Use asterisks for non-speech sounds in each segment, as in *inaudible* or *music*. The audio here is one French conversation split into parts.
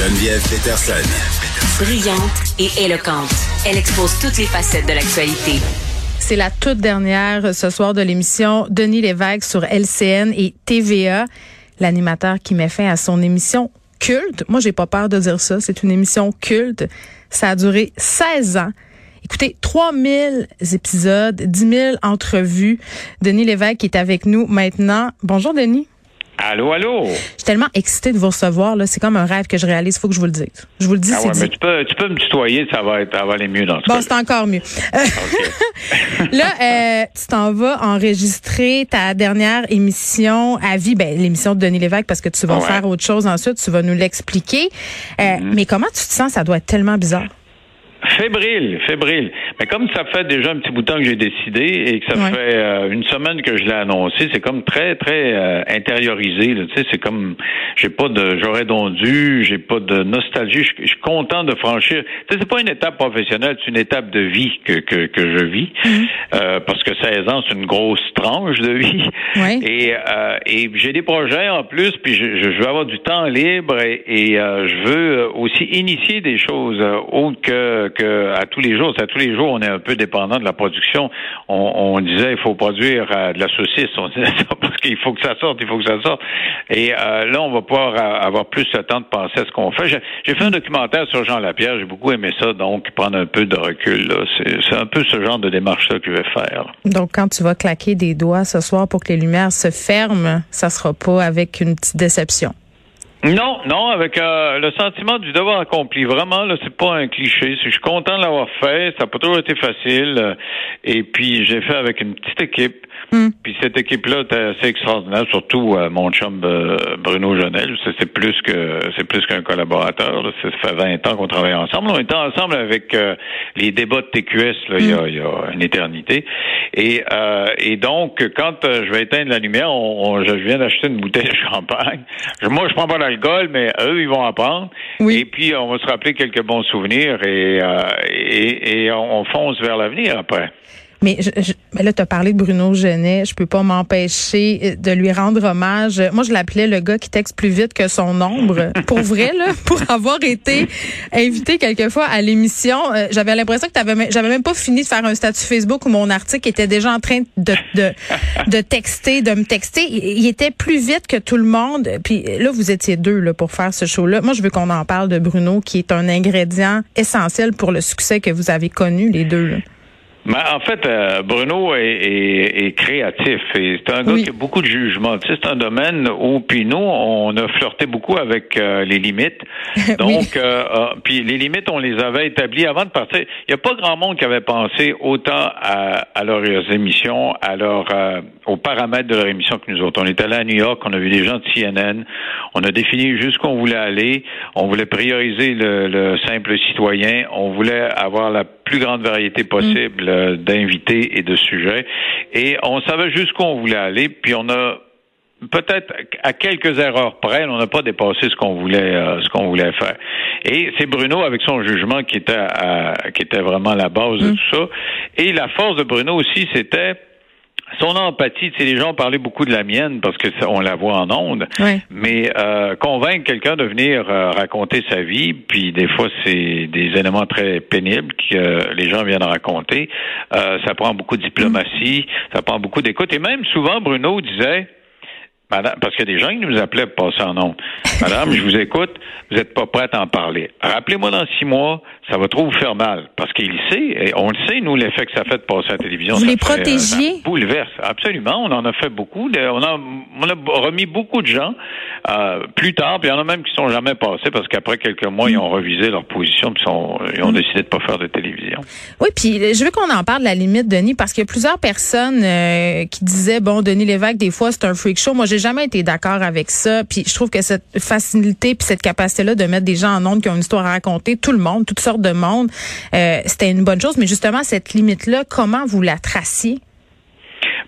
Geneviève Peterson. Brillante et éloquente, elle expose toutes les facettes de l'actualité. C'est la toute dernière ce soir de l'émission Denis Lévesque sur LCN et TVA, l'animateur qui met fin à son émission culte. Moi, j'ai pas peur de dire ça. C'est une émission culte. Ça a duré 16 ans. Écoutez, 3000 épisodes, 10 000 entrevues. Denis Lévesque est avec nous maintenant. Bonjour, Denis. Allô, allô? Je suis tellement excitée de vous recevoir. Là. C'est comme un rêve que je réalise. Il faut que je vous le dise. Je vous le dis, Ah c'est ouais, dit. mais tu peux, tu peux me tutoyer, ça va, être, ça va aller mieux dans ce Bon, c'est encore mieux. *laughs* Là, euh, tu t'en vas enregistrer ta dernière émission à vie, ben, l'émission de Denis Lévesque, parce que tu vas Ouais. faire autre chose ensuite, tu vas nous l'expliquer. Euh, Mm-hmm. Mais comment tu te sens? Ça doit être tellement bizarre. Fébrile, fébrile. Mais comme ça fait déjà un petit bout de temps que j'ai décidé et que ça Ouais. fait euh, une semaine que je l'ai annoncé, c'est comme très, très euh, intériorisé. Tu sais, c'est comme j'ai pas de j'aurais donc dû, j'ai pas de nostalgie. Je je suis content de franchir. Tu sais, c'est pas une étape professionnelle, c'est une étape de vie que, que, que je vis. Euh, parce que 16 ans, c'est une grosse tranche de vie. Ouais. *laughs* Et, euh, et j'ai des projets en plus, puis je, je, veux avoir du temps libre et, et, euh, je veux aussi initier des choses euh, autres que, que à tous les jours. À tous les jours, on est un peu dépendant de la production. On, disait il faut produire euh, de la saucisse, on disait ça parce qu'il faut que ça sorte, il faut que ça sorte. Et euh, là, on va pouvoir euh, avoir plus le temps de penser à ce qu'on fait. J'ai- fait un documentaire sur Jean Lapierre, j'ai beaucoup aimé ça, donc prendre un peu de recul. C'est un peu ce genre de démarche-là que je vais faire. Donc, quand tu vas claquer des doigts ce soir pour que les lumières se ferment, ça sera pas avec une petite déception. Non, non, avec euh, le sentiment du devoir accompli. Vraiment, là, c'est pas un cliché. Je suis content de l'avoir fait. Ça n'a pas toujours été facile. euh, et puis, j'ai fait avec une petite équipe. Hmm. Puis cette équipe-là était assez extraordinaire, surtout euh, mon chum euh, Bruno Jonel. C'est c'est plus que c'est plus qu'un collaborateur. là. Ça fait 20 ans qu'on travaille ensemble. On était ensemble avec euh, les débats de TQS là, il, y a, il y a une éternité. Et, euh, et donc, quand euh, je vais éteindre la lumière, on, on- je viens d'acheter une bouteille de champagne. Je- moi, je prends pas d'alcool, mais eux, ils vont en prendre. Oui. Et puis, on va se rappeler quelques bons souvenirs et, euh, et, et on, on fonce vers l'avenir après. Mais, je, je- mais là, tu as parlé de Bruno Genet. Je peux pas m'empêcher euh, de lui rendre hommage. Moi, je l'appelais le gars qui texte plus vite que son ombre. *laughs* Pour vrai, là, pour avoir été invité quelquefois à l'émission, euh, j'avais l'impression que t'avais, j'avais même pas fini de faire un statut Facebook où mon article était déjà en train de, de, de texter, de me texter. Il, il était plus vite que tout le monde. Puis là, vous étiez deux là, pour faire ce show-là. Moi, je veux qu'on en parle de Bruno, qui est un ingrédient essentiel pour le succès que vous avez connu, les deux. Là. En fait, euh, Bruno est, est- est créatif et c'est un gars qui a beaucoup de jugement. Tu sais, c'est un domaine où, puis nous, on a flirté beaucoup avec euh, les limites. *laughs* Donc, euh, euh, puis les limites, on les avait établies avant de partir. Il n'y a pas grand monde qui avait pensé autant à, à leurs émissions, à leur, aux paramètres de leur émission que nous autres. On est allé à New York, on a vu des gens de CNN, on a défini jusqu'où on voulait aller, on voulait prioriser le, le simple citoyen, on voulait avoir la plus grande variété possible euh, d'invités et de sujets, et on savait jusqu'où on voulait aller, puis on a peut-être à quelques erreurs près, on n'a pas dépassé ce qu'on voulait euh, ce qu'on voulait faire. Et c'est Bruno avec son jugement qui était à- qui était vraiment la base de tout ça. Et la force de Bruno aussi, c'était son empathie, tu sais, les gens parlaient beaucoup de la mienne parce que ça, on la voit en ondes, mais euh, convaincre quelqu'un de venir euh, raconter sa vie, puis des fois c'est des éléments très pénibles que euh, les gens viennent raconter, euh, ça prend beaucoup de diplomatie, ça prend beaucoup d'écoute, et même souvent Bruno disait, Madame, parce qu'il y a des gens qui nous appelaient pour passer en ondes. Madame, je vous écoute, vous n'êtes pas prête à en parler. Rappelez-moi dans six mois, ça va trop vous faire mal. Parce qu'il sait, et on le sait, nous, l'effet que ça fait de passer à la télévision. Vous ça les fait, euh, protégiez? bouleverse. Absolument. On en a fait beaucoup. De- On a, on a remis beaucoup de gens euh, plus tard, puis il y en a même qui sont jamais passés parce qu'après quelques mois, ils ont revisé leur position, puis sont, ils ont décidé de pas faire de télévision. Oui, puis je veux qu'on en parle de la limite, Denis, parce qu'il y a plusieurs personnes euh, qui disaient, bon, Denis Lévesque, des fois, c'est un freak show. Moi, j'ai jamais été d'accord avec ça. Puis je trouve que cette facilité puis cette capacité-là de mettre des gens en ondes qui ont une histoire à raconter, tout le monde, toutes sortes de monde, euh, c'était une bonne chose. Mais justement, cette limite-là, comment vous la traciez?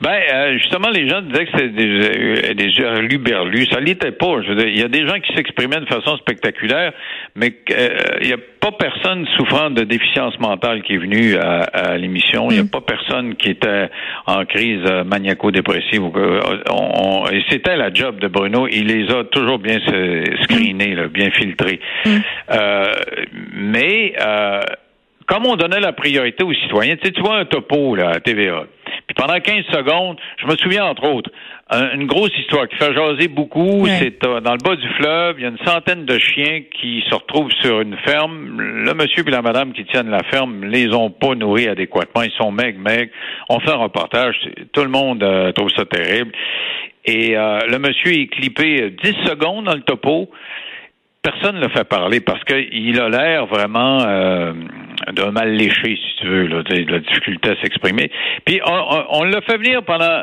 Ben, euh, justement, les gens disaient que c'était des, des luberlus. Ça l'était pas. Je veux dire, il y a des gens qui s'exprimaient de façon spectaculaire, mais euh, il n'y a pas personne souffrant de déficience mentale qui est venu à, l'émission. Il n'y a mm. pas personne qui était en crise maniaco-dépressive. et c'était la job de Bruno. Il les a toujours bien screenés, bien filtrés. Mm. Euh, mais comme on donnait la priorité aux citoyens, tu sais, tu vois un topo là, à TVA. Puis pendant 15 secondes, je me souviens entre autres, une grosse histoire qui fait jaser beaucoup, c'est euh, dans le bas du fleuve, il y a une centaine de chiens qui se retrouvent sur une ferme. Le monsieur et la madame qui tiennent la ferme les ont pas nourris adéquatement, ils sont maigres, maigres. On fait un reportage, tout le monde euh, trouve ça terrible. Et euh, le monsieur est clippé 10 secondes dans le topo personne ne le fait parler parce qu'il a l'air vraiment euh, d'un mal léché, si tu veux, là, de, la difficulté à s'exprimer. Puis on, on l'a fait venir pendant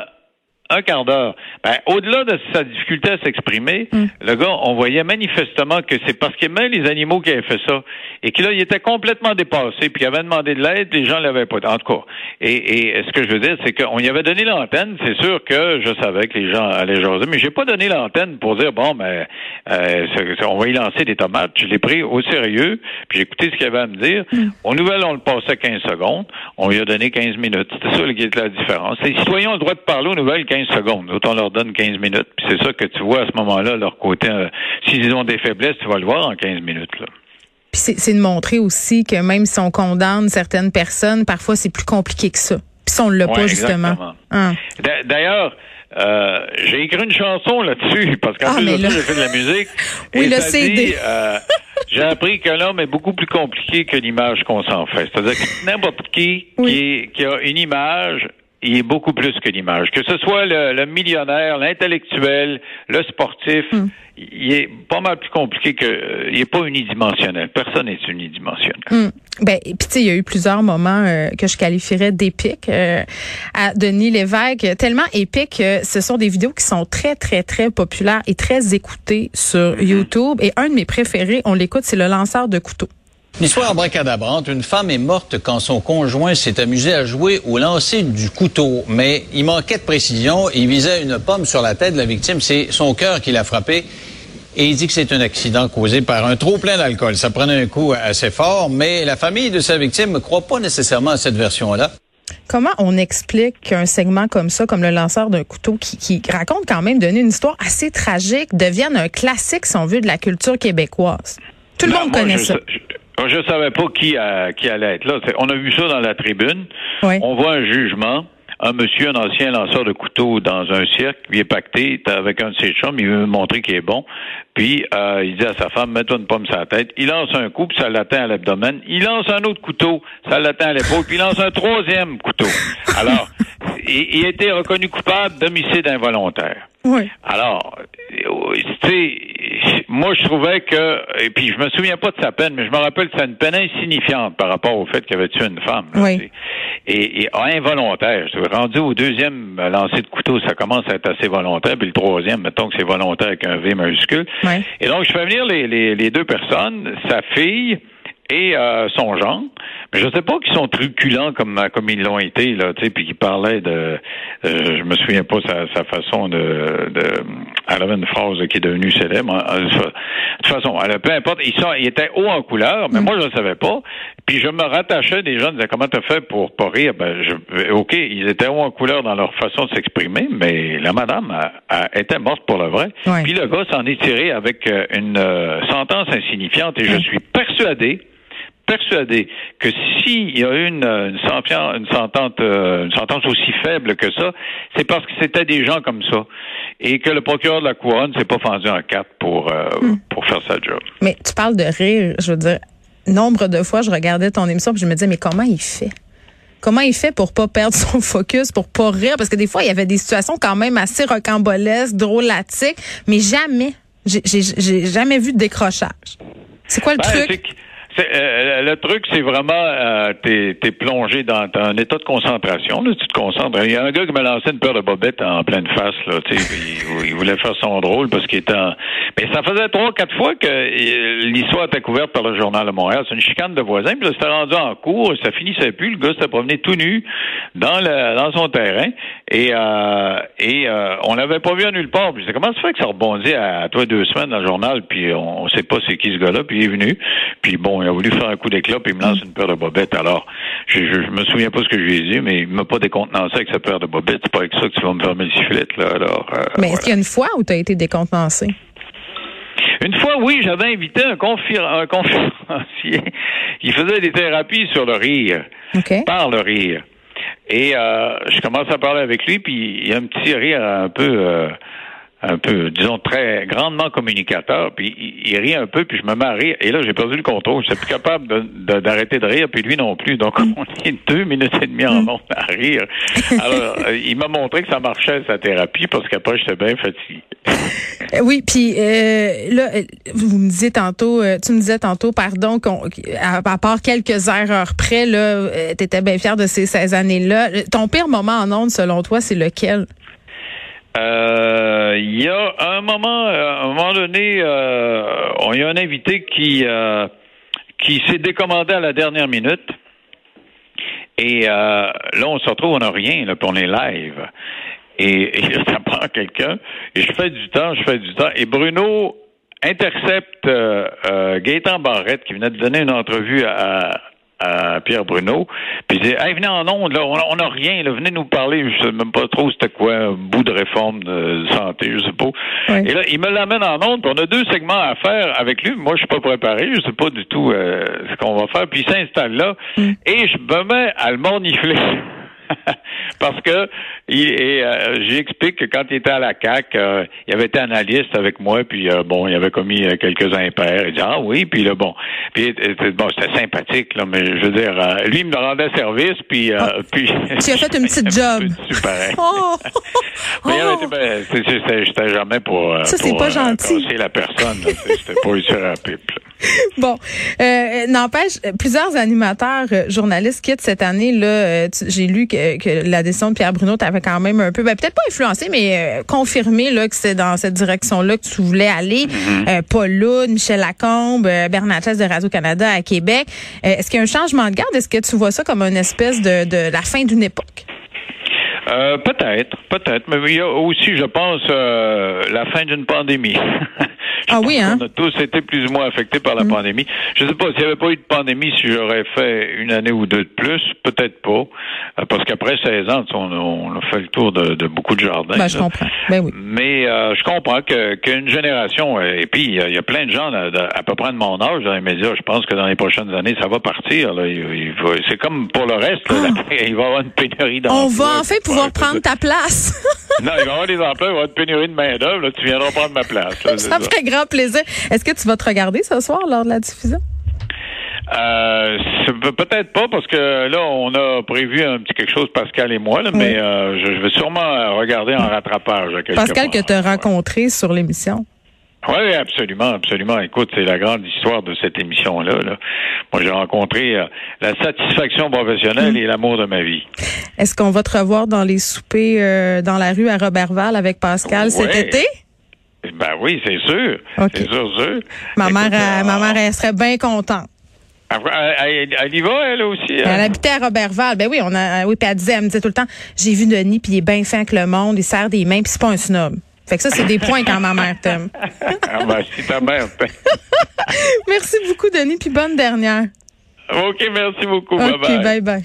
un quart d'heure. Ben, au-delà de sa difficulté à s'exprimer, mm. le gars, on voyait manifestement que c'est parce qu'il aimait les animaux qui avait fait ça. Et qu'il il était complètement dépassé, puis il avait demandé de l'aide, les gens l'avaient pas. En tout cas. Et, et ce que je veux dire, c'est qu'on y avait donné l'antenne. C'est sûr que je savais que les gens allaient jaser, mais j'ai pas donné l'antenne pour dire, bon, mais euh, on va y lancer des tomates. Je l'ai pris au sérieux, puis j'ai écouté ce qu'il avait à me dire. Mm. Aux nouvelles, on le passait 15 secondes. On lui a donné 15 minutes. C'était ça qui était la différence. Les citoyens ont le droit de parler aux nouvelles 15 secondes. Autant leur donne 15 minutes. Puis c'est ça que tu vois à ce moment-là, leur côté. Euh, s'ils ont des faiblesses, tu vas le voir en 15 minutes. Là. Puis c'est de montrer aussi que même si on condamne certaines personnes, parfois c'est plus compliqué que ça. Puis si on l'a pas, justement. Hein. D'ailleurs, euh, j'ai écrit une chanson là-dessus, *laughs* parce qu'en ah, plus ça, j'ai fait de la musique. *laughs* oui, et le CD. Euh, j'ai appris que l'homme est beaucoup plus compliqué que l'image qu'on s'en fait. C'est-à-dire que n'importe qui, qui, qui a une image il est beaucoup plus que l'image. Que ce soit le, millionnaire, l'intellectuel, le sportif, hmm. il est pas mal plus compliqué que. Euh, il est pas unidimensionnel. Personne n'est unidimensionnel. Hmm. Ben, puis tu sais, il y a eu plusieurs moments euh, que je qualifierais d'épiques euh, à Denis Lévesque, tellement épiques que ce sont des vidéos qui sont très, très, très populaires et très écoutées sur mm-hmm. YouTube. Et un de mes préférés, on l'écoute, c'est le lanceur de couteaux. L'histoire bracadabrante, une femme est morte quand son conjoint s'est amusé à jouer au lancer du couteau, mais il manquait de précision, il visait une pomme sur la tête de la victime, c'est son cœur qui l'a frappé. Et il dit que c'est un accident causé par un trop plein d'alcool. Ça prenait un coup assez fort, mais la famille de sa victime ne croit pas nécessairement à cette version-là. Comment on explique qu'un segment comme ça, comme le lanceur d'un couteau, qui, raconte quand même donner une histoire assez tragique, devienne un classique, si on veut, de la culture québécoise? Tout le monde connaît ça. Je ne savais pas qui, qui allait être là. On a vu ça dans la tribune. On voit un jugement. Un monsieur, un ancien lanceur de couteau dans un cirque, il est pacté avec un de ses chums, il veut montrer qu'il est bon. Puis euh, il dit à sa femme, mets-toi une pomme sur la tête. Il lance un coup, puis ça l'atteint à l'abdomen. Il lance un autre couteau, ça l'atteint à l'épaule, puis il lance un troisième couteau. Alors, *laughs* il, il a été reconnu coupable d'homicide involontaire. Oui. Alors, euh, tu sais, moi je trouvais que, et puis je me souviens pas de sa peine, mais je me rappelle que c'est une peine insignifiante par rapport au fait qu'il avait tué une femme. oui. Et, et involontaire. Rendu au deuxième lancer de couteau, ça commence à être assez volontaire, puis le troisième, mettons que c'est volontaire avec un V majuscule. Oui. Et donc je fais venir les, les, les deux personnes, sa fille et euh, son genre. Mais je sais pas qu'ils sont truculents comme comme ils l'ont été là, tu sais, puis qu'ils parlaient de, euh, je me souviens pas sa, sa façon de, de, elle avait une phrase qui est devenue célèbre. De toute façon, elle, peu importe, ils sont, ils étaient hauts en couleur, mais mm. moi je ne savais pas. Puis je me rattachais des gens disaient comment t'as fait pour pas rire? Ben, je, ok, ils étaient hauts en couleur dans leur façon de s'exprimer, mais la madame a, était morte pour le vrai. Puis le gars s'en est tiré avec euh, une sentence insignifiante et je suis persuadé persuadé que s'il y a une, une, sentence, une, sentence, euh, une sentence aussi faible que ça, c'est parce que c'était des gens comme ça. Et que le procureur de la couronne s'est pas fendu en quatre pour, euh, hmm. pour faire sa job. Mais tu parles de rire, je veux dire, nombre de fois, je regardais ton émission et je me disais, mais comment il fait? Comment il fait pour pas perdre *laughs* son focus, pour pas rire? Parce que des fois, il y avait des situations quand même assez rocambolesques, drôlatiques, mais jamais, j'ai jamais vu de décrochage. C'est quoi le ben, truc? Euh, le truc, c'est vraiment, euh, t'es es plongé dans, un état de concentration. Là, tu te concentres. Il y a un gars qui m'a lancé une paire de bobettes en pleine face. Là, il, il voulait faire son drôle parce qu'il était en... Mais ça faisait trois, quatre fois que euh, l'histoire était couverte par le Journal de Montréal. C'est une chicane de voisins. Puis c'était rendu en cours. Ça finissait plus. Le gars s'était promené tout nu dans, le, dans son terrain. Et, euh, et euh, on l'avait pas vu à nulle part. Puis comment ça fait que ça rebondit à, toi deux semaines dans le journal, puis on, on sait pas c'est qui ce gars-là, puis il est venu. Puis bon, il a voulu faire un coup d'éclat, puis il me lance une paire de bobettes. Alors, je, je, me souviens pas ce que je lui ai dit, mais il m'a pas décontenancé avec sa paire de bobettes. C'est pas avec ça que tu vas me fermer le sifflet, là. Alors, euh, mais est-ce qu'il y a une fois où tu as été décontenancé? Une fois, oui, j'avais invité un, un conférencier. *laughs* Il faisait des thérapies sur le rire. Par le rire. Et euh, je commence à parler avec lui, puis il y a un petit rire un peu... Euh, un peu, disons, très grandement communicateur, puis il, rit un peu, puis je me mets à rire, et là, j'ai perdu le contrôle. Je suis plus capable d'arrêter de, rire, puis lui non plus. Donc, on est deux minutes et demie en monde à rire. Alors, *laughs* euh, il m'a montré que ça marchait, sa thérapie, parce qu'après, j'étais bien fatigué. Euh, oui, puis euh, là, vous me disiez tantôt, tu me disais tantôt, pardon, qu'à à part quelques erreurs près, là, tu étais bien fier de ces 16 années-là. Ton pire moment en ondes, selon toi, c'est lequel? Euh, il y a un moment, euh, un moment donné, euh, on y a un invité qui qui s'est décommandé à la dernière minute. Et là, on se retrouve, on n'a rien, là, puis on est live. Et, et *laughs* ça prend quelqu'un. Et je fais du temps, je fais du temps. Et Bruno intercepte euh, Gaëtan Barrette, qui venait de donner une entrevue à, à Pierre Bruno. Puis il dit hey, venez en ondes, là, on n'a rien, là, venez nous parler, je sais même pas trop c'était quoi, un bout de réforme de santé, je sais pas. Et là, il me l'amène en ondes, puis on a deux segments à faire avec lui. Moi, je suis pas préparé, je sais pas du tout euh, ce qu'on va faire. Puis il s'installe là, mm. et je me mets à le mornifler. *laughs* *laughs* Parce que il, euh, j'explique que quand il était à la CAC, euh, il avait été analyste avec moi, puis euh, bon, il avait commis quelques impairs. Il dit ah oui, puis là bon, puis bon, c'était sympathique là, mais je veux dire, lui il me rendait service, puis ah, puis. Tu as fait une *laughs* petite job. Super. *laughs* Oh. mais oh. j'étais jamais pour. Ça c'est pas gentil. la personne, c'était pas pipe. *laughs* bon, euh, n'empêche, plusieurs animateurs, euh, journalistes quittent cette année. Là, euh, j'ai lu que, que, la décision de Pierre Bruno t'avait quand même un peu, ben, peut-être pas influencé, mais confirmé là que c'est dans cette direction-là que tu voulais aller. Mm-hmm. Paul Loud, Michel Lacombe, Bernard Chess de Radio Canada à Québec. Est-ce qu'il y a un changement de garde? Est-ce que tu vois ça comme une espèce de, de la fin d'une époque? Peut-être, peut-être, mais il y a aussi, je pense, la fin d'une pandémie. *laughs* Ah oui, hein? On a tous été plus ou moins affectés par la mm. pandémie. Je ne sais pas s'il n'y avait pas eu de pandémie, si j'aurais fait une année ou deux de plus, peut-être pas. Euh, parce qu'après 16 ans, on, a fait le tour de, beaucoup de jardins. Ben, je comprends. Ben oui. Mais euh, je comprends qu'une génération, euh, et puis il y, a plein de gens à peu près de mon âge dans les médias, je pense que dans les prochaines années, ça va partir. C'est comme pour le reste, ah. *laughs* il va y avoir une pénurie d'emplois. On va enfin pouvoir prendre ta place. non, il va y avoir des emplois, il va y avoir une pénurie de main-d'œuvre. Tu viendras prendre ma place. *laughs* grand plaisir. Est-ce que tu vas te regarder ce soir lors de la diffusion? Euh, peut-être pas parce que là on a prévu un petit quelque chose Pascal et moi mais euh, je, vais sûrement regarder en rattrapage. Pascal que tu as rencontré sur l'émission. Oui, absolument, absolument. Écoute, c'est la grande histoire de cette émission-là. Moi, j'ai rencontré euh, la satisfaction professionnelle mm. et l'amour de ma vie. Est-ce qu'on va te revoir dans les soupers dans la rue à Robertval avec Pascal cet été? Ben oui, c'est sûr. C'est sûr, sûr. Ma mère, euh, ma mère, elle serait bien contente. Elle, elle, y va, elle aussi. Hein? Elle habitait à Robertval. Ben oui, on a, oui, puis elle disait, elle me disait tout le temps, j'ai vu Denis, puis il est bien fin avec le monde, il serre des mains, puis c'est pas un snob. Fait que ça, c'est des points quand ma mère t'aime. *laughs* ah ben, si ta mère t'aime. *laughs* merci beaucoup, Denis, puis bonne dernière. OK, merci beaucoup. bye bye. bye, bye.